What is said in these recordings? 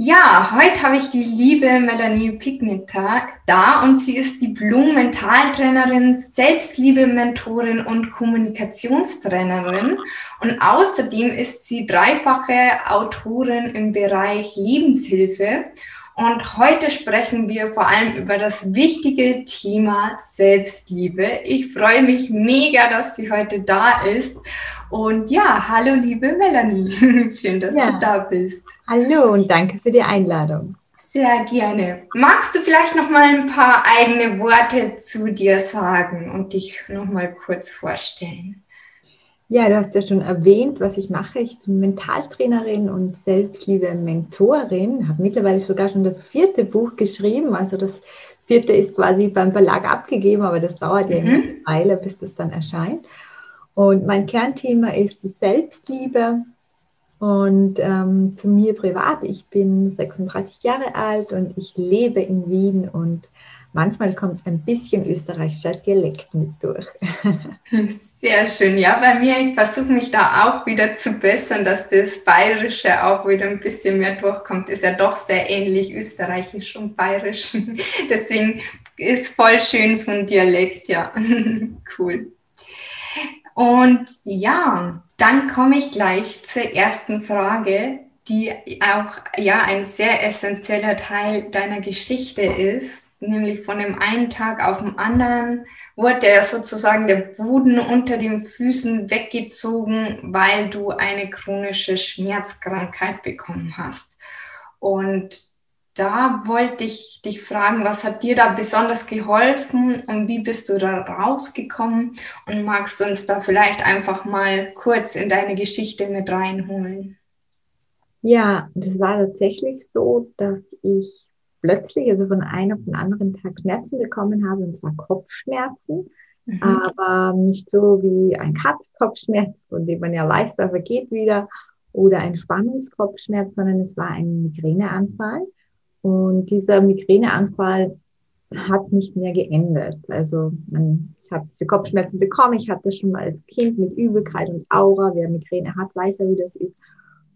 Ja, heute habe ich die liebe Melanie Pigniter da und sie ist die Blumen-Mentaltrainerin, Selbstliebe-Mentorin und Kommunikationstrainerin. Und außerdem ist sie dreifache Autorin im Bereich Lebenshilfe. Und heute sprechen wir vor allem über das wichtige Thema Selbstliebe. Ich freue mich mega, dass sie heute da ist. Und ja, hallo liebe Melanie, schön, dass ja. du da bist. Hallo und danke für die Einladung. Sehr gerne. Magst du vielleicht noch mal ein paar eigene Worte zu dir sagen und dich noch mal kurz vorstellen? Ja, du hast ja schon erwähnt, was ich mache. Ich bin Mentaltrainerin und Selbstliebe-Mentorin, habe mittlerweile sogar schon das vierte Buch geschrieben. Also das vierte ist quasi beim Verlag abgegeben, aber das dauert mhm. ja eine Weile, bis das dann erscheint. Und mein Kernthema ist die Selbstliebe. Und ähm, zu mir privat, ich bin 36 Jahre alt und ich lebe in Wien und manchmal kommt ein bisschen österreichischer Dialekt mit durch. Sehr schön. Ja, bei mir, ich versuche mich da auch wieder zu bessern, dass das Bayerische auch wieder ein bisschen mehr durchkommt. Ist ja doch sehr ähnlich österreichisch und bayerisch. Deswegen ist voll schön so ein Dialekt, ja. cool. Und ja, dann komme ich gleich zur ersten Frage, die auch ja ein sehr essentieller Teil deiner Geschichte ist, nämlich von dem einen Tag auf den anderen wurde ja sozusagen der Boden unter den Füßen weggezogen, weil du eine chronische Schmerzkrankheit bekommen hast. Und da wollte ich dich fragen, was hat dir da besonders geholfen und wie bist du da rausgekommen? Und magst du uns da vielleicht einfach mal kurz in deine Geschichte mit reinholen? Ja, das war tatsächlich so, dass ich plötzlich, also von einem auf den anderen Tag Schmerzen bekommen habe, und zwar Kopfschmerzen, mhm. aber nicht so wie ein Kopfschmerz, von dem man ja weiß, da vergeht wieder, oder ein Spannungskopfschmerz, sondern es war ein Migräneanfall. Und dieser Migräneanfall hat nicht mehr geendet. Also man, ich habe diese Kopfschmerzen bekommen. Ich hatte schon mal als Kind mit Übelkeit und Aura. Wer Migräne hat, weiß ja, wie das ist.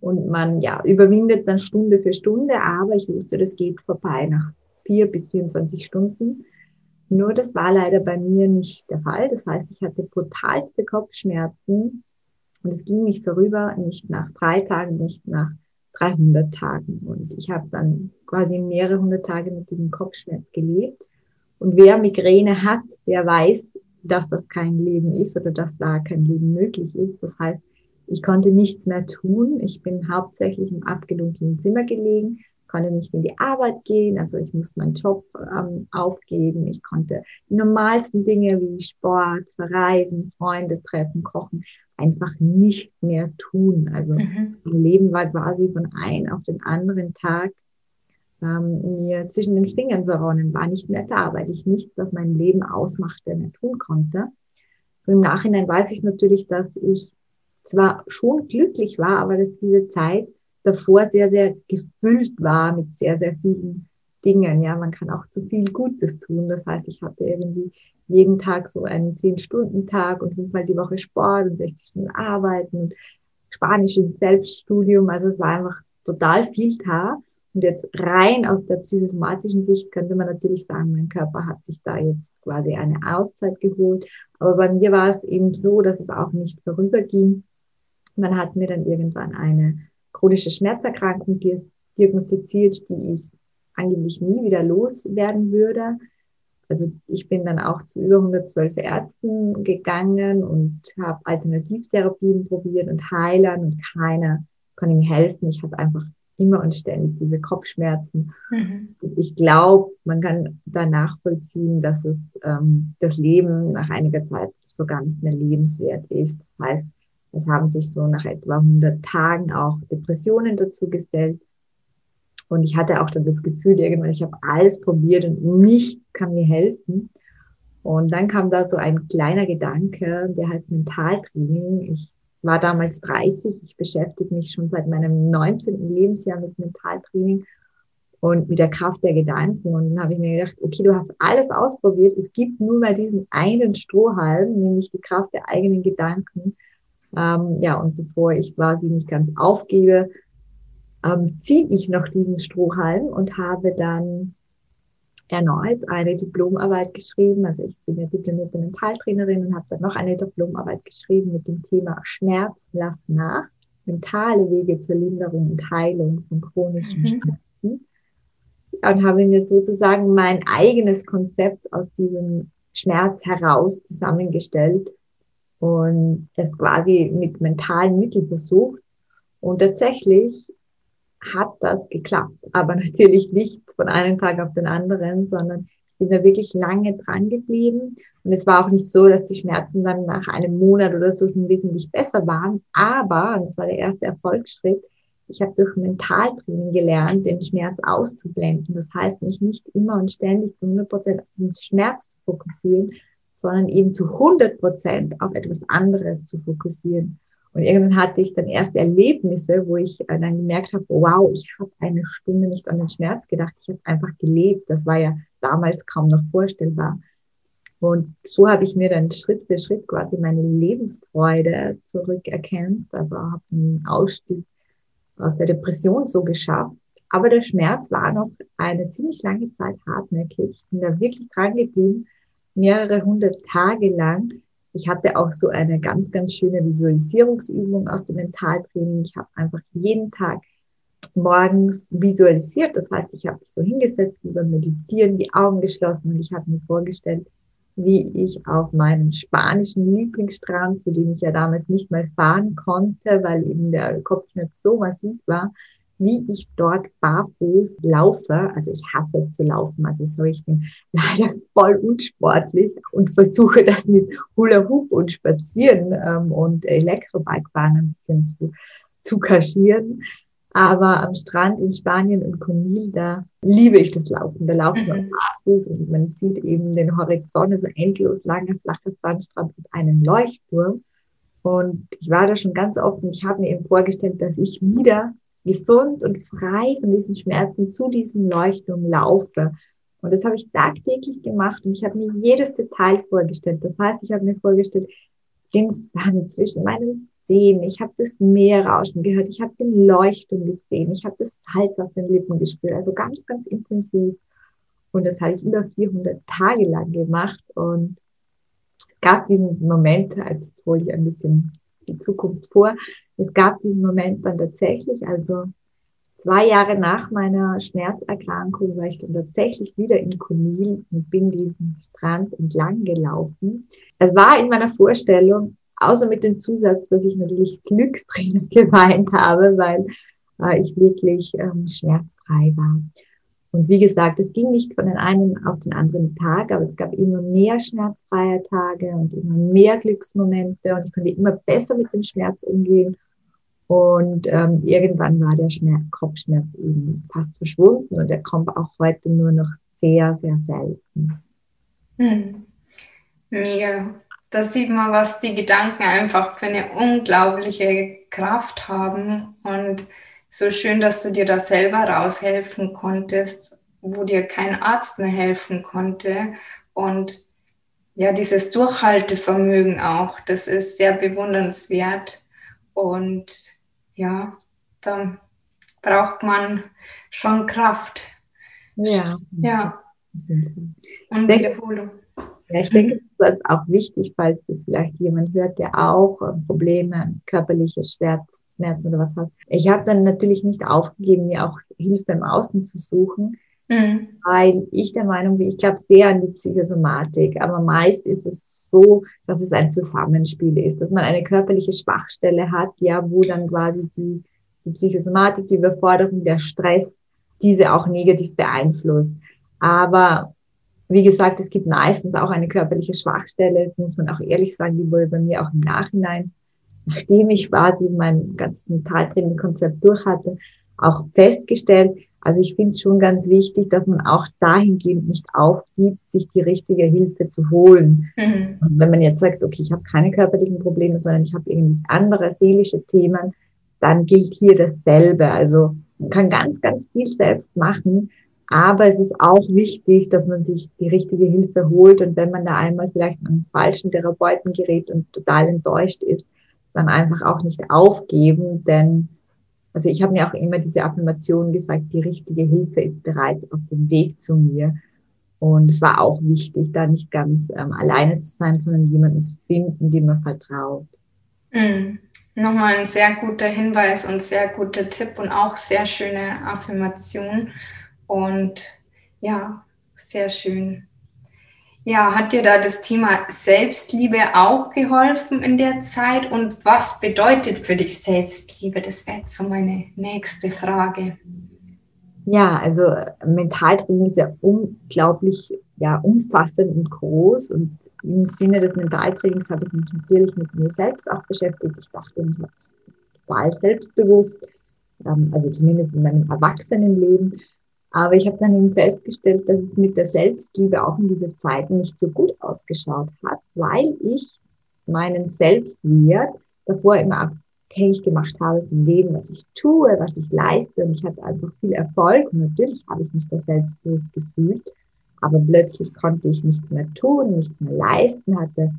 Und man ja überwindet dann Stunde für Stunde, aber ich wusste, das geht vorbei nach vier bis 24 Stunden. Nur das war leider bei mir nicht der Fall. Das heißt, ich hatte brutalste Kopfschmerzen und es ging nicht vorüber, nicht nach drei Tagen, nicht nach 300 Tagen. Und ich habe dann quasi mehrere hundert Tage mit diesem Kopfschmerz gelebt. Und wer Migräne hat, der weiß, dass das kein Leben ist oder dass da kein Leben möglich ist. Das heißt, ich konnte nichts mehr tun. Ich bin hauptsächlich im abgedunkelten Zimmer gelegen, konnte nicht in die Arbeit gehen. Also ich musste meinen Job ähm, aufgeben. Ich konnte die normalsten Dinge wie Sport, Verreisen, Freunde treffen, kochen, einfach nicht mehr tun. Also mhm. mein Leben war quasi von einem auf den anderen Tag ähm, mir zwischen den Fingern zerronnen, war nicht mehr da, weil ich nichts, was mein Leben ausmachte, mehr tun konnte. So im Nachhinein weiß ich natürlich, dass ich zwar schon glücklich war, aber dass diese Zeit davor sehr, sehr gefüllt war mit sehr, sehr vielen Dingen. Ja, man kann auch zu viel Gutes tun. Das heißt, ich hatte irgendwie jeden Tag so einen 10-Stunden-Tag und fünfmal die Woche Sport und 60 Stunden arbeiten und Spanisch im Selbststudium. Also es war einfach total viel da. Und jetzt rein aus der psychosomatischen Sicht könnte man natürlich sagen, mein Körper hat sich da jetzt quasi eine Auszeit geholt. Aber bei mir war es eben so, dass es auch nicht vorüberging. Man hat mir dann irgendwann eine chronische Schmerzerkrankung diagnostiziert, die ich angeblich nie wieder loswerden würde. Also ich bin dann auch zu über 112 Ärzten gegangen und habe Alternativtherapien probiert und Heilern und keiner konnte mir helfen. Ich habe einfach immer und ständig diese Kopfschmerzen. Mhm. Ich glaube, man kann da nachvollziehen, dass es ähm, das Leben nach einiger Zeit sogar nicht mehr lebenswert ist. Das heißt, es haben sich so nach etwa 100 Tagen auch Depressionen dazu gestellt. Und ich hatte auch dann das Gefühl, irgendwann, ich habe alles probiert und nichts kann mir helfen. Und dann kam da so ein kleiner Gedanke, der heißt Mentaltraining. Ich war damals 30, ich beschäftige mich schon seit meinem 19. Lebensjahr mit Mentaltraining und mit der Kraft der Gedanken. Und dann habe ich mir gedacht, okay, du hast alles ausprobiert, es gibt nur mal diesen einen Strohhalm, nämlich die Kraft der eigenen Gedanken. Ähm, ja, und bevor ich quasi nicht ganz aufgebe, ähm, ziehe ich noch diesen Strohhalm und habe dann erneut eine Diplomarbeit geschrieben. Also ich bin ja diplomierte Mentaltrainerin und habe dann noch eine Diplomarbeit geschrieben mit dem Thema Schmerz, lass nach. Mentale Wege zur Linderung und Heilung von chronischen mhm. Schmerzen. Und habe mir sozusagen mein eigenes Konzept aus diesem Schmerz heraus zusammengestellt und es quasi mit mentalen Mitteln versucht. Und tatsächlich hat das geklappt. Aber natürlich nicht von einem Tag auf den anderen, sondern ich bin da wirklich lange dran geblieben. Und es war auch nicht so, dass die Schmerzen dann nach einem Monat oder so schon wesentlich besser waren. Aber, und das war der erste Erfolgsschritt, ich habe durch Mentaltraining gelernt, den Schmerz auszublenden. Das heißt, mich nicht immer und ständig zu 100 Prozent auf den Schmerz zu fokussieren, sondern eben zu 100 Prozent auf etwas anderes zu fokussieren. Und irgendwann hatte ich dann erste Erlebnisse, wo ich äh, dann gemerkt habe, wow, ich habe eine Stunde nicht an den Schmerz gedacht, ich habe einfach gelebt. Das war ja damals kaum noch vorstellbar. Und so habe ich mir dann Schritt für Schritt quasi meine Lebensfreude zurückerkannt. Also habe einen Ausstieg aus der Depression so geschafft. Aber der Schmerz war noch eine ziemlich lange Zeit hartnäckig. Ich bin da wirklich dran geblieben, mehrere hundert Tage lang ich hatte auch so eine ganz, ganz schöne Visualisierungsübung aus dem Mentaltraining. Ich habe einfach jeden Tag morgens visualisiert. Das heißt, ich habe mich so hingesetzt, über Meditieren, die Augen geschlossen und ich habe mir vorgestellt, wie ich auf meinem spanischen Lieblingsstrand, zu dem ich ja damals nicht mal fahren konnte, weil eben der Kopfschmerz so massiv war, wie ich dort barfuß laufe. Also ich hasse es zu laufen. Also so, ich bin leider voll unsportlich und versuche das mit Hula Hoop und Spazieren ähm, und Elektrobikefahren ein bisschen zu, zu kaschieren. Aber am Strand in Spanien und Conil, da liebe ich das Laufen. Da laufen wir mhm. barfuß und man sieht eben den Horizont, so endlos langer, flacher Sandstrand mit einem Leuchtturm. Und ich war da schon ganz oft und ich habe mir eben vorgestellt, dass ich wieder gesund und frei von diesen Schmerzen zu diesem Leuchtturm laufe. Und das habe ich tagtäglich gemacht und ich habe mir jedes Detail vorgestellt. Das heißt, ich habe mir vorgestellt, den Sand zwischen meinen Zehen, ich habe das Meer rauschen gehört, ich habe den Leuchtturm gesehen, ich habe das Salz auf den Lippen gespürt, also ganz, ganz intensiv. Und das habe ich über 400 Tage lang gemacht und es gab diesen Moment, als hole ich ein bisschen die Zukunft vor, es gab diesen Moment dann tatsächlich, also zwei Jahre nach meiner Schmerzerkrankung war ich dann tatsächlich wieder in Kunil und bin diesen Strand entlang gelaufen. Es war in meiner Vorstellung, außer mit dem Zusatz, dass ich natürlich Glückstränen geweint habe, weil äh, ich wirklich ähm, schmerzfrei war. Und wie gesagt, es ging nicht von den einen auf den anderen Tag, aber es gab immer mehr schmerzfreie Tage und immer mehr Glücksmomente und ich konnte immer besser mit dem Schmerz umgehen. Und ähm, irgendwann war der Schmerz, Kopfschmerz eben fast verschwunden und er kommt auch heute nur noch sehr, sehr selten. Hm. Mega. Da sieht man, was die Gedanken einfach für eine unglaubliche Kraft haben und so schön, dass du dir da selber raushelfen konntest, wo dir kein Arzt mehr helfen konnte. Und ja, dieses Durchhaltevermögen auch, das ist sehr bewundernswert. Und ja, da braucht man schon Kraft. Ja. Ja. Und Wiederholung. Ja, ich denke, das ist auch wichtig, falls das vielleicht jemand hört, der auch äh, Probleme, körperliche Schmerzen oder was hat. Ich habe dann natürlich nicht aufgegeben, mir auch Hilfe im Außen zu suchen, mhm. weil ich der Meinung bin, ich glaube sehr an die Psychosomatik, aber meist ist es so, dass es ein Zusammenspiel ist, dass man eine körperliche Schwachstelle hat, ja, wo dann quasi die, die Psychosomatik, die Überforderung, der Stress diese auch negativ beeinflusst. Aber wie gesagt, es gibt meistens auch eine körperliche Schwachstelle, muss man auch ehrlich sagen, die wurde bei mir auch im Nachhinein, nachdem ich quasi mein ganzes Mentaltraining-Konzept durch hatte, auch festgestellt. Also ich finde es schon ganz wichtig, dass man auch dahingehend nicht aufgibt, sich die richtige Hilfe zu holen. Mhm. Und wenn man jetzt sagt, okay, ich habe keine körperlichen Probleme, sondern ich habe irgendwie andere seelische Themen, dann gilt hier dasselbe. Also man kann ganz, ganz viel selbst machen, aber es ist auch wichtig, dass man sich die richtige Hilfe holt und wenn man da einmal vielleicht an einen falschen Therapeuten gerät und total enttäuscht ist, dann einfach auch nicht aufgeben, denn also ich habe mir auch immer diese Affirmation gesagt, die richtige Hilfe ist bereits auf dem Weg zu mir. Und es war auch wichtig, da nicht ganz ähm, alleine zu sein, sondern jemanden zu finden, dem man vertraut. Mm. Nochmal ein sehr guter Hinweis und sehr guter Tipp und auch sehr schöne Affirmation. Und ja, sehr schön. Ja, hat dir da das Thema Selbstliebe auch geholfen in der Zeit? Und was bedeutet für dich Selbstliebe? Das wäre jetzt so meine nächste Frage. Ja, also Mentaltraining ist ja unglaublich ja, umfassend und groß. Und im Sinne des Mentaltrainings habe ich mich natürlich mit mir selbst auch beschäftigt. Ich dachte, ich war total selbstbewusst, ähm, also zumindest in meinem Erwachsenenleben. Aber ich habe dann eben festgestellt, dass es mit der Selbstliebe auch in dieser Zeit nicht so gut ausgeschaut hat, weil ich meinen Selbstwert davor immer abhängig gemacht habe vom Leben, was ich tue, was ich leiste. Und ich hatte einfach viel Erfolg. Und natürlich habe ich mich da selbstbewusst gefühlt. Aber plötzlich konnte ich nichts mehr tun, nichts mehr leisten, hatte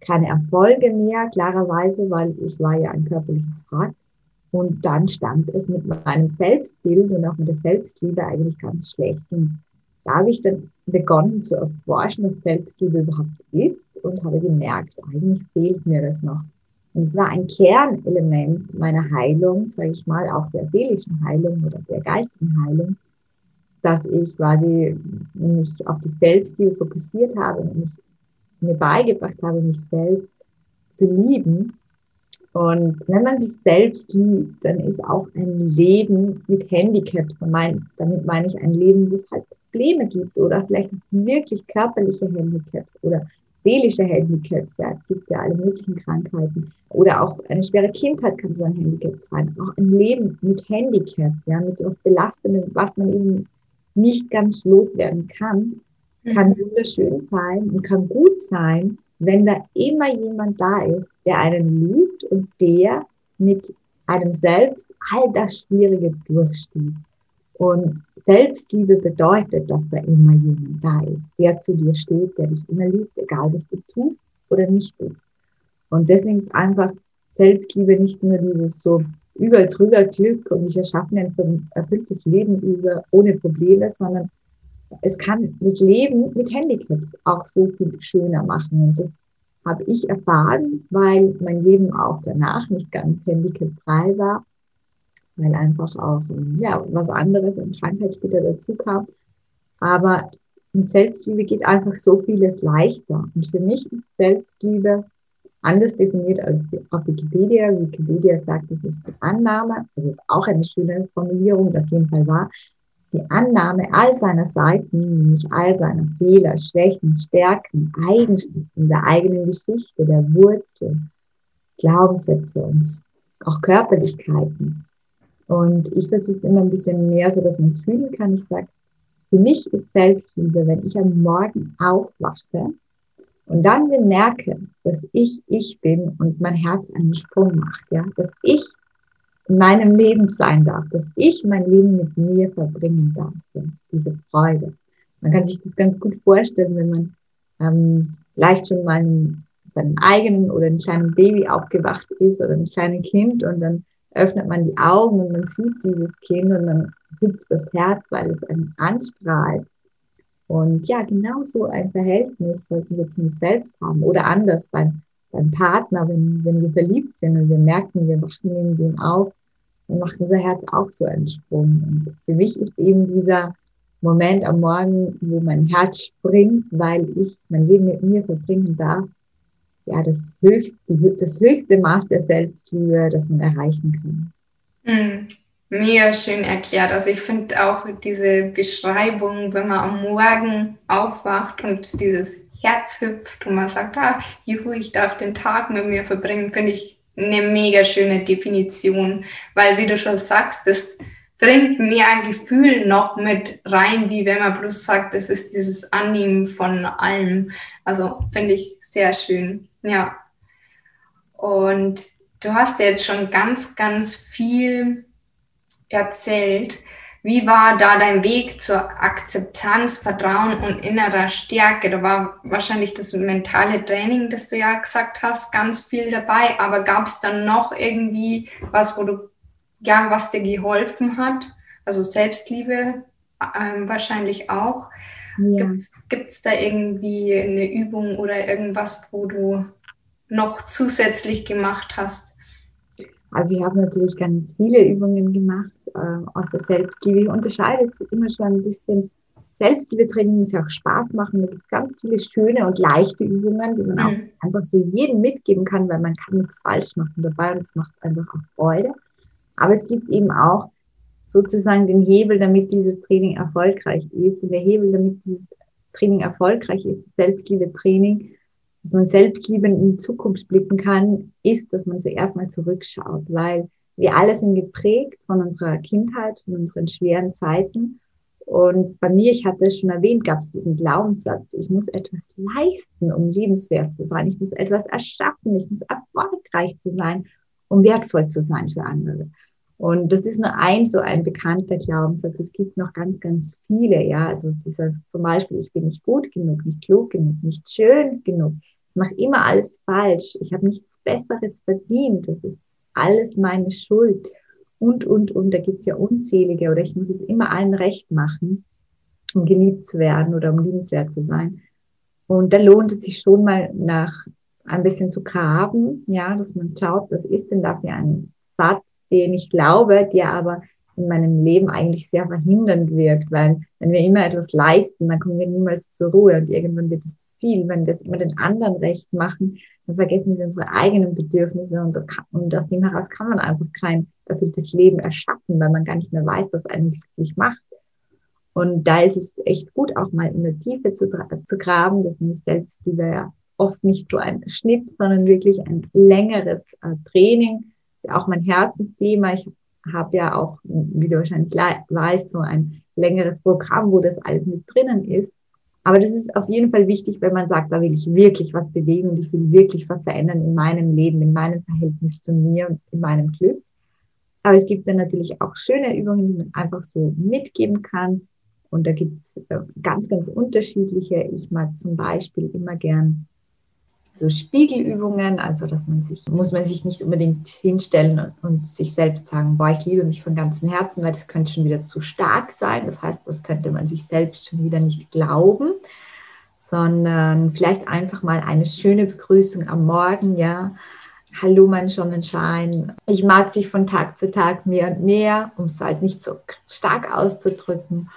keine Erfolge mehr, klarerweise, weil ich war ja ein körperliches Wrack. Und dann stand es mit meinem Selbstbild und auch mit der Selbstliebe eigentlich ganz schlecht. Und da habe ich dann begonnen zu erforschen, was Selbstliebe überhaupt ist und habe gemerkt, eigentlich fehlt mir das noch. Und es war ein Kernelement meiner Heilung, sage ich mal, auch der seelischen Heilung oder der geistigen Heilung, dass ich quasi mich auf die Selbstliebe fokussiert habe und mich mir beigebracht habe, mich selbst zu lieben und wenn man sich selbst liebt, dann ist auch ein Leben mit Handicaps gemeint. Damit meine ich ein Leben, wo es halt Probleme gibt oder vielleicht wirklich körperliche Handicaps oder seelische Handicaps. Ja, es gibt ja alle möglichen Krankheiten. Oder auch eine schwere Kindheit kann so ein Handicap sein. Auch ein Leben mit Handicap, ja, mit was Belastendem, was man eben nicht ganz loswerden kann, kann mhm. wunderschön sein und kann gut sein, wenn da immer jemand da ist, der einen liebt und der mit einem selbst all das Schwierige durchsteht. Und Selbstliebe bedeutet, dass da immer jemand da ist, der zu dir steht, der dich immer liebt, egal was du tust oder nicht tust. Und deswegen ist einfach Selbstliebe nicht nur dieses so über drüber Glück und ich erschaffe ein erfülltes Leben über ohne Probleme, sondern es kann das Leben mit Handicaps auch so viel schöner machen. Und das habe ich erfahren, weil mein Leben auch danach nicht ganz handicapfrei war, weil einfach auch ja, was anderes an Krankheit später dazu kam. Aber mit Selbstliebe geht einfach so vieles leichter. Und für mich ist Selbstliebe anders definiert als auf Wikipedia. Wikipedia sagt, es ist die Annahme, das ist auch eine schöne Formulierung, das jeden Fall war, die Annahme all seiner Seiten, nämlich all seiner Fehler, Schwächen, Stärken, Eigenschaften, der eigenen Geschichte, der Wurzeln, Glaubenssätze und auch Körperlichkeiten. Und ich versuche es immer ein bisschen mehr, so dass man es fühlen kann. Ich sage, für mich ist Selbstliebe, wenn ich am Morgen aufwache und dann bemerke, dass ich ich bin und mein Herz einen Sprung macht, ja, dass ich in meinem Leben sein darf, dass ich mein Leben mit mir verbringen darf. Ja, diese Freude. Man kann sich das ganz gut vorstellen, wenn man ähm, vielleicht schon mal seinem eigenen oder einem kleinen Baby aufgewacht ist oder ein kleines Kind und dann öffnet man die Augen und man sieht dieses Kind und dann hüpft das Herz, weil es einen anstrahlt. Und ja, genau so ein Verhältnis sollten wir zu uns selbst haben oder anders beim, beim Partner, wenn, wenn wir verliebt sind und wir merken, wir wachen neben dem auf, dann macht unser Herz auch so einen Sprung. Und für mich ist eben dieser Moment am Morgen, wo mein Herz springt, weil ich mein Leben mit mir verbringen darf, ja, das höchste, das höchste Maß der Selbstliebe, das man erreichen kann. Mhm. Mir schön erklärt. Also ich finde auch diese Beschreibung, wenn man am Morgen aufwacht und dieses Herz hüpft und man sagt, ah, juhu, ich darf den Tag mit mir verbringen, finde ich eine mega schöne Definition, weil wie du schon sagst, das bringt mehr Gefühl noch mit rein, wie wenn man bloß sagt, es ist dieses Annehmen von allem. Also finde ich sehr schön. Ja. Und du hast jetzt schon ganz, ganz viel erzählt. Wie war da dein Weg zur Akzeptanz, Vertrauen und innerer Stärke? Da war wahrscheinlich das mentale Training, das du ja gesagt hast, ganz viel dabei. Aber gab es dann noch irgendwie was, wo du, ja, was dir geholfen hat? Also Selbstliebe ähm, wahrscheinlich auch. Ja. Gibt es da irgendwie eine Übung oder irgendwas, wo du noch zusätzlich gemacht hast? Also ich habe natürlich ganz viele Übungen gemacht äh, aus der Selbstliebe. Ich unterscheide jetzt immer schon ein bisschen. Selbstliebe-Training muss ja auch Spaß machen. Da gibt es ganz viele schöne und leichte Übungen, die man auch mhm. einfach so jedem mitgeben kann, weil man kann nichts falsch machen dabei und es macht einfach auch Freude. Aber es gibt eben auch sozusagen den Hebel, damit dieses Training erfolgreich ist. Und der Hebel, damit dieses Training erfolgreich ist, Selbstliebe-Training, dass man selbstliebend in die Zukunft blicken kann, ist, dass man zuerst mal zurückschaut, weil wir alle sind geprägt von unserer Kindheit, von unseren schweren Zeiten. Und bei mir, ich hatte es schon erwähnt, gab es diesen Glaubenssatz, ich muss etwas leisten, um lebenswert zu sein. Ich muss etwas erschaffen, ich muss erfolgreich zu sein, um wertvoll zu sein für andere. Und das ist nur ein so ein bekannter Glaubenssatz. Es gibt noch ganz, ganz viele, ja. Also dieser zum Beispiel, ich bin nicht gut genug, nicht klug genug, nicht schön genug. Mache immer alles falsch. Ich habe nichts Besseres verdient. Das ist alles meine Schuld. Und, und, und. Da gibt's ja unzählige. Oder ich muss es immer allen recht machen, um geliebt zu werden oder um liebenswert zu sein. Und da lohnt es sich schon mal nach ein bisschen zu graben, ja, dass man schaut, was ist denn da für ein Satz, den ich glaube, der aber in meinem Leben eigentlich sehr verhindernd wirkt, weil wenn wir immer etwas leisten, dann kommen wir niemals zur Ruhe und irgendwann wird es zu viel. Wenn wir es immer den anderen recht machen, dann vergessen wir unsere eigenen Bedürfnisse und, so und aus dem heraus kann man einfach kein erfülltes Leben erschaffen, weil man gar nicht mehr weiß, was einen glücklich macht. Und da ist es echt gut, auch mal in der Tiefe zu, zu graben. Das ist Selbstliebe ja oft nicht so ein Schnitt, sondern wirklich ein längeres äh, Training, ja auch mein Herzensthema. Ich habe ja auch, wie du wahrscheinlich weißt, so ein längeres Programm, wo das alles mit drinnen ist. Aber das ist auf jeden Fall wichtig, wenn man sagt, da will ich wirklich was bewegen und ich will wirklich was verändern in meinem Leben, in meinem Verhältnis zu mir und in meinem Glück. Aber es gibt dann natürlich auch schöne Übungen, die man einfach so mitgeben kann. Und da gibt es äh, ganz, ganz unterschiedliche. Ich mag zum Beispiel immer gern so Spiegelübungen, also dass man sich, muss man sich nicht unbedingt hinstellen und, und, sich selbst sagen, boah, ich liebe mich von ganzem Herzen, weil das könnte schon wieder zu stark sein. Das heißt, das könnte man sich selbst schon wieder nicht glauben, sondern vielleicht einfach mal eine schöne Begrüßung am Morgen, ja. Hallo, mein Sonnenschein. Ich mag dich von Tag zu Tag mehr und mehr, um es halt nicht so stark auszudrücken.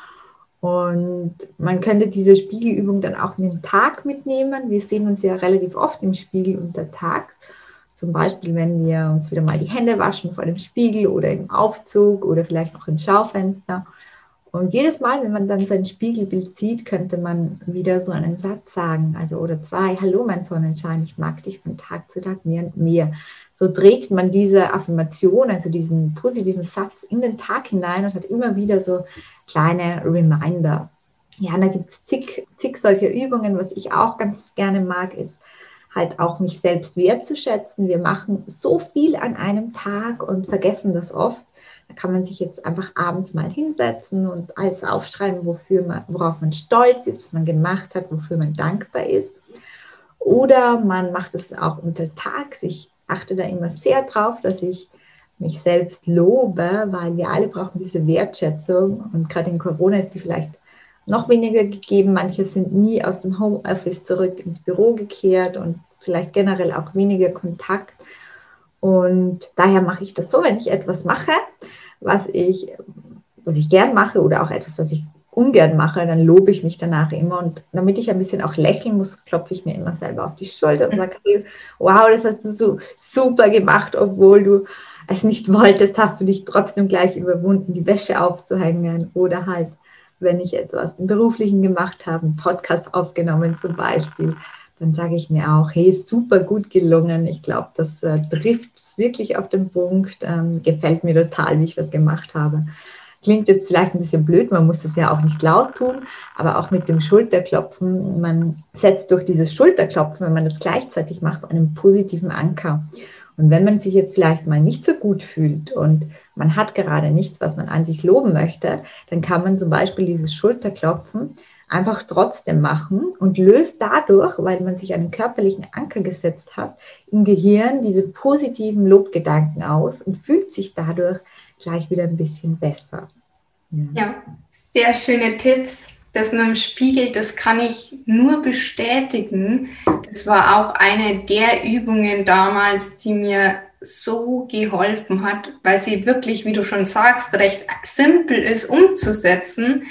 Und man könnte diese Spiegelübung dann auch in den Tag mitnehmen. Wir sehen uns ja relativ oft im Spiegel unter Tag. Zum Beispiel, wenn wir uns wieder mal die Hände waschen vor dem Spiegel oder im Aufzug oder vielleicht auch im Schaufenster. Und jedes Mal, wenn man dann sein Spiegelbild sieht, könnte man wieder so einen Satz sagen, also oder zwei, hallo mein Sonnenschein, ich mag dich von Tag zu Tag mehr und mehr. So trägt man diese Affirmation, also diesen positiven Satz in den Tag hinein und hat immer wieder so kleine Reminder. Ja, da gibt es zig, zig solche Übungen. Was ich auch ganz gerne mag, ist halt auch mich selbst wertzuschätzen. Wir machen so viel an einem Tag und vergessen das oft. Da kann man sich jetzt einfach abends mal hinsetzen und alles aufschreiben, wofür man, worauf man stolz ist, was man gemacht hat, wofür man dankbar ist. Oder man macht es auch unter Tag. Ich achte da immer sehr drauf, dass ich mich selbst lobe, weil wir alle brauchen diese Wertschätzung und gerade in Corona ist die vielleicht noch weniger gegeben. Manche sind nie aus dem Homeoffice zurück ins Büro gekehrt und vielleicht generell auch weniger Kontakt. Und daher mache ich das so, wenn ich etwas mache, was ich, was ich gern mache oder auch etwas, was ich ungern mache, dann lobe ich mich danach immer. Und damit ich ein bisschen auch lächeln muss, klopfe ich mir immer selber auf die Schulter und sage, hey, wow, das hast du so super gemacht, obwohl du es nicht wolltest, hast du dich trotzdem gleich überwunden, die Wäsche aufzuhängen oder halt, wenn ich etwas im Beruflichen gemacht habe, einen Podcast aufgenommen zum Beispiel, dann sage ich mir auch, hey, super gut gelungen. Ich glaube, das äh, trifft wirklich auf den Punkt. Ähm, gefällt mir total, wie ich das gemacht habe. Klingt jetzt vielleicht ein bisschen blöd, man muss das ja auch nicht laut tun, aber auch mit dem Schulterklopfen, man setzt durch dieses Schulterklopfen, wenn man das gleichzeitig macht, einen positiven Anker. Und wenn man sich jetzt vielleicht mal nicht so gut fühlt und man hat gerade nichts, was man an sich loben möchte, dann kann man zum Beispiel dieses Schulterklopfen einfach trotzdem machen und löst dadurch, weil man sich einen körperlichen Anker gesetzt hat, im Gehirn diese positiven Lobgedanken aus und fühlt sich dadurch gleich wieder ein bisschen besser. Ja, ja sehr schöne Tipps. Das mit dem Spiegel, das kann ich nur bestätigen. Das war auch eine der Übungen damals, die mir so geholfen hat, weil sie wirklich, wie du schon sagst, recht simpel ist umzusetzen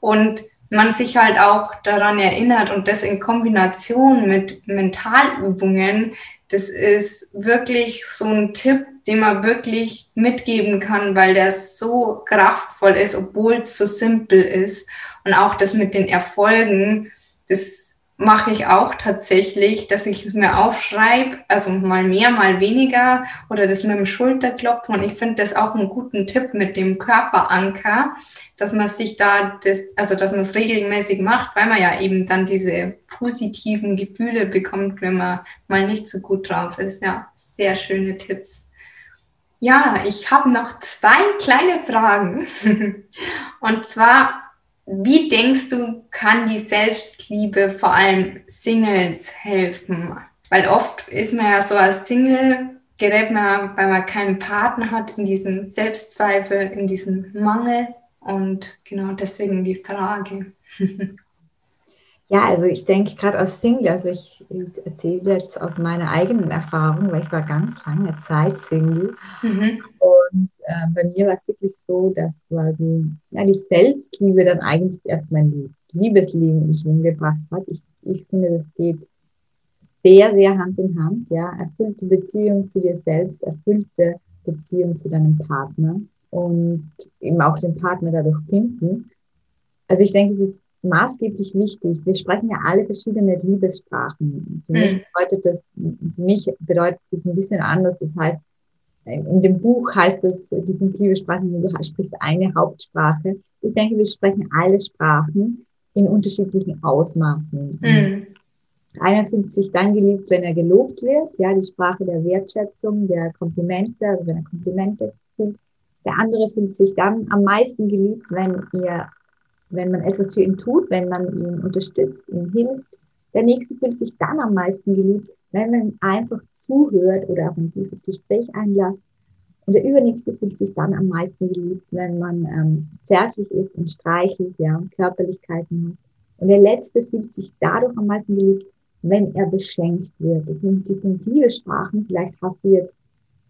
und man sich halt auch daran erinnert und das in Kombination mit Mentalübungen, das ist wirklich so ein Tipp, den man wirklich mitgeben kann, weil der so kraftvoll ist, obwohl es so simpel ist. Und auch das mit den Erfolgen, das mache ich auch tatsächlich, dass ich es mir aufschreibe, also mal mehr, mal weniger oder das mit dem Schulterklopfen. Und ich finde das auch einen guten Tipp mit dem Körperanker, dass man sich da das, also dass man es regelmäßig macht, weil man ja eben dann diese positiven Gefühle bekommt, wenn man mal nicht so gut drauf ist. Ja, sehr schöne Tipps. Ja, ich habe noch zwei kleine Fragen. Und zwar, wie denkst du, kann die Selbstliebe vor allem Singles helfen? Weil oft ist man ja so als Single, gerät man, weil man keinen Partner hat, in diesen Selbstzweifel, in diesen Mangel. Und genau deswegen die Frage. Ja, also ich denke gerade als Single, also ich erzähle jetzt aus meiner eigenen Erfahrung, weil ich war ganz lange Zeit Single. Mhm. Und äh, bei mir war es wirklich so, dass quasi ja, die Selbstliebe dann eigentlich erst mein Liebesleben in Schwung gebracht hat. Ich, ich finde, das geht sehr, sehr Hand in Hand. Ja, erfüllte Beziehung zu dir selbst, erfüllte Beziehung zu deinem Partner und eben auch den Partner dadurch finden. Also ich denke, es ist maßgeblich wichtig. Wir sprechen ja alle verschiedene Liebessprachen. Für mhm. mich bedeutet das, für mich bedeutet das ein bisschen anders. Das heißt, in dem Buch heißt es, die fünf Liebessprachen, du sprichst eine Hauptsprache. Ich denke, wir sprechen alle Sprachen in unterschiedlichen Ausmaßen. Mhm. Einer fühlt sich dann geliebt, wenn er gelobt wird, ja, die Sprache der Wertschätzung, der Komplimente, also wenn er Komplimente kriegt. Der andere fühlt sich dann am meisten geliebt, wenn ihr wenn man etwas für ihn tut, wenn man ihn unterstützt, ihm hilft. Der nächste fühlt sich dann am meisten geliebt, wenn man einfach zuhört oder auch ein tiefes Gespräch einlässt. Und der übernächste fühlt sich dann am meisten geliebt, wenn man ähm, zärtlich ist und streichelt, ja, Körperlichkeiten hat. Und der letzte fühlt sich dadurch am meisten geliebt, wenn er beschenkt wird. Das sind die fünf Liebessprachen. Vielleicht hast du jetzt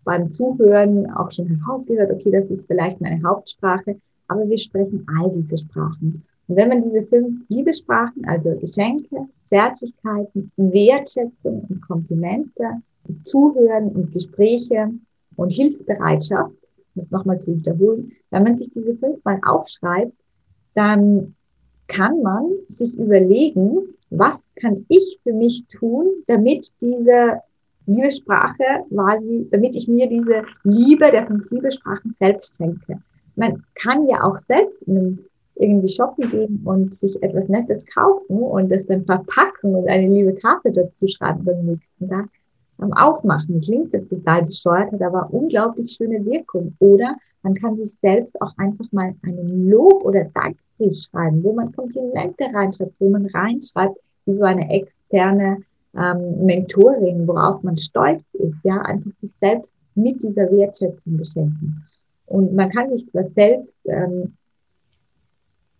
beim Zuhören auch schon herausgehört, okay, das ist vielleicht meine Hauptsprache aber wir sprechen all diese Sprachen. Und wenn man diese fünf Liebessprachen, also Geschenke, Zärtlichkeiten, Wertschätzung und Komplimente, Zuhören und Gespräche und Hilfsbereitschaft, um es nochmal zu wiederholen, wenn man sich diese fünf mal aufschreibt, dann kann man sich überlegen, was kann ich für mich tun, damit diese Liebessprache quasi, damit ich mir diese Liebe der fünf Liebessprachen selbst schenke man kann ja auch selbst irgendwie shoppen gehen und sich etwas Nettes kaufen und das dann verpacken und eine liebe Karte dazu schreiben beim nächsten Tag am Aufmachen. Klingt jetzt total bescheuert, hat aber unglaublich schöne Wirkung. Oder man kann sich selbst auch einfach mal einen Lob- oder Dankbrief schreiben, wo man Komplimente reinschreibt, wo man reinschreibt, wie so eine externe ähm, Mentorin, worauf man stolz ist, ja, einfach sich selbst mit dieser Wertschätzung beschenken. Und man kann nicht zwar selbst, ähm,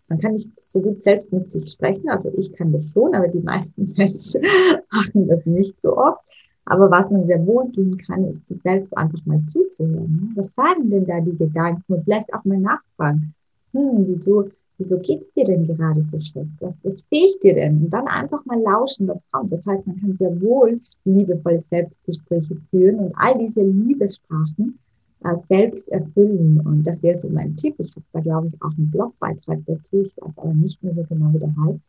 man kann nicht so gut selbst mit sich sprechen, also ich kann das schon, aber die meisten Menschen machen das nicht so oft. Aber was man sehr wohl tun kann, ist sich selbst einfach mal zuzuhören. Ne? Was sagen denn da die Gedanken? Und vielleicht auch mal nachfragen. Hm, wieso, wieso geht's dir denn gerade so schlecht? Was, was fehlt dir denn? Und dann einfach mal lauschen, was kommt. Das heißt, man kann sehr wohl liebevolle Selbstgespräche führen und all diese Liebessprachen äh, selbst erfüllen. Und das wäre so mein Tipp. Ich habe da, glaube ich, auch einen Blogbeitrag dazu. Ich weiß aber nicht mehr so genau, wie der heißt.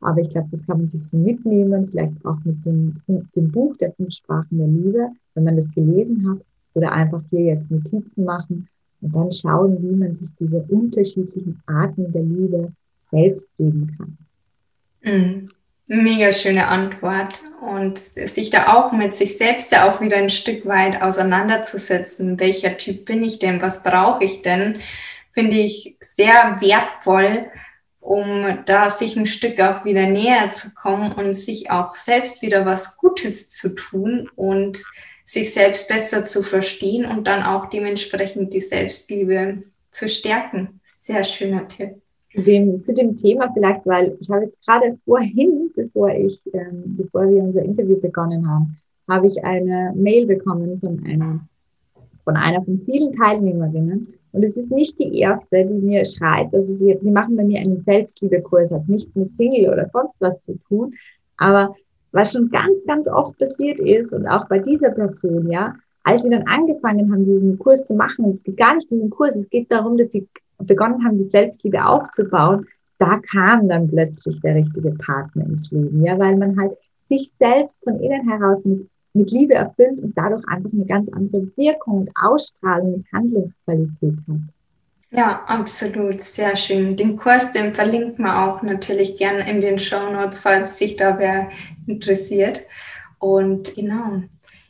Aber ich glaube, das kann man sich so mitnehmen, vielleicht auch mit dem, dem Buch der fünf Sprachen der Liebe, wenn man das gelesen hat, oder einfach hier jetzt Notizen machen und dann schauen, wie man sich diese unterschiedlichen Arten der Liebe selbst geben kann. Mhm. Mega schöne Antwort. Und sich da auch mit sich selbst ja auch wieder ein Stück weit auseinanderzusetzen. Welcher Typ bin ich denn? Was brauche ich denn? Finde ich sehr wertvoll, um da sich ein Stück auch wieder näher zu kommen und sich auch selbst wieder was Gutes zu tun und sich selbst besser zu verstehen und dann auch dementsprechend die Selbstliebe zu stärken. Sehr schöner Tipp zu dem, zu dem Thema vielleicht, weil ich habe jetzt gerade vorhin, bevor ich, ähm, bevor wir unser Interview begonnen haben, habe ich eine Mail bekommen von einer, von einer von vielen Teilnehmerinnen. Und es ist nicht die erste, die mir schreibt, also sie, die machen bei mir einen Selbstliebekurs, hat nichts mit Single oder sonst was zu tun. Aber was schon ganz, ganz oft passiert ist und auch bei dieser Person, ja, als sie dann angefangen haben, diesen Kurs zu machen, und es geht gar nicht um den Kurs, es geht darum, dass sie begonnen haben, die Selbstliebe aufzubauen, da kam dann plötzlich der richtige Partner ins Leben, ja, weil man halt sich selbst von innen heraus mit, mit Liebe erfüllt und dadurch einfach eine ganz andere Wirkung und Ausstrahlung und Handlungsqualität hat. Ja, absolut, sehr schön. Den Kurs, den verlinkt man auch natürlich gerne in den Show Notes, falls sich da wer interessiert. Und genau.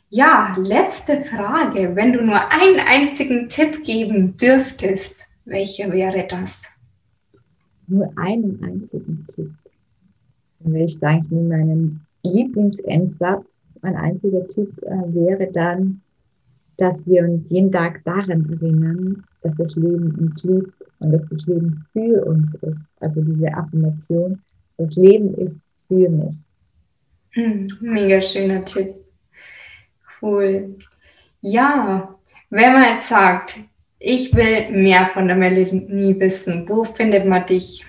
Ja, letzte Frage. Wenn du nur einen einzigen Tipp geben dürftest, welcher wäre das? Nur einen einzigen Tipp. Dann würde ich sagen, in meinem Lieblingsendsatz, mein einziger Tipp äh, wäre dann, dass wir uns jeden Tag daran erinnern, dass das Leben uns liebt und dass das Leben für uns ist. Also diese Affirmation, das Leben ist für mich. Hm, mega schöner Tipp. Cool. Ja, wenn man jetzt sagt, ich will mehr von der Melanie wissen. Wo findet man dich?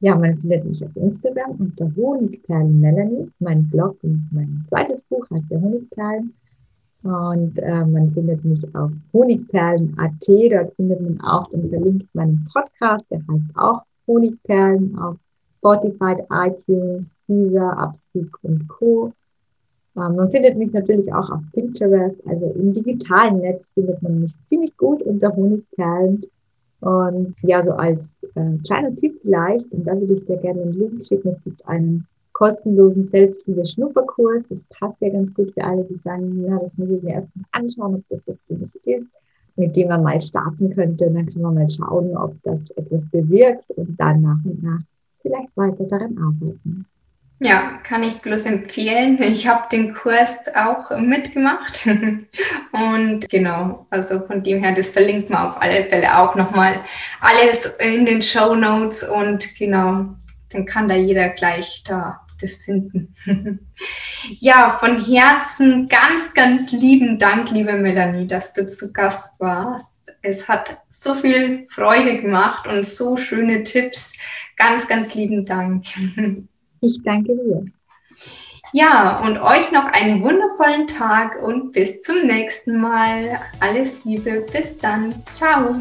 ja, man findet mich auf Instagram unter Honigperlen Melanie. Mein Blog und mein zweites Buch heißt der Honigperlen. Und äh, man findet mich auf honigperlen.at. Dort findet man auch und verlinkt meinen Podcast. Der heißt auch Honigperlen auf Spotify, iTunes, Deezer, Upspeak und Co. Ähm, man findet mich natürlich auch auf Pinterest, also im digitalen Netz findet man mich ziemlich gut unter Honigperlen. Und ja, so als äh, kleiner Tipp vielleicht, und da würde ich dir gerne einen Link schicken, es gibt einen kostenlosen Selbstliebe-Schnupperkurs. Das passt ja ganz gut für alle, die sagen, ja, das muss ich mir erst mal anschauen, ob das was für mich ist, mit dem man mal starten könnte. Und dann kann man mal schauen, ob das etwas bewirkt und dann nach und nach vielleicht weiter daran arbeiten. Ja, kann ich bloß empfehlen. Ich habe den Kurs auch mitgemacht. Und genau, also von dem her, das verlinkt man auf alle Fälle auch nochmal alles in den Show Notes und genau, dann kann da jeder gleich da das finden. ja, von Herzen ganz, ganz lieben Dank, liebe Melanie, dass du zu Gast warst. Es hat so viel Freude gemacht und so schöne Tipps. Ganz, ganz lieben Dank. Ich danke dir. Ja, und euch noch einen wundervollen Tag und bis zum nächsten Mal. Alles Liebe, bis dann. Ciao.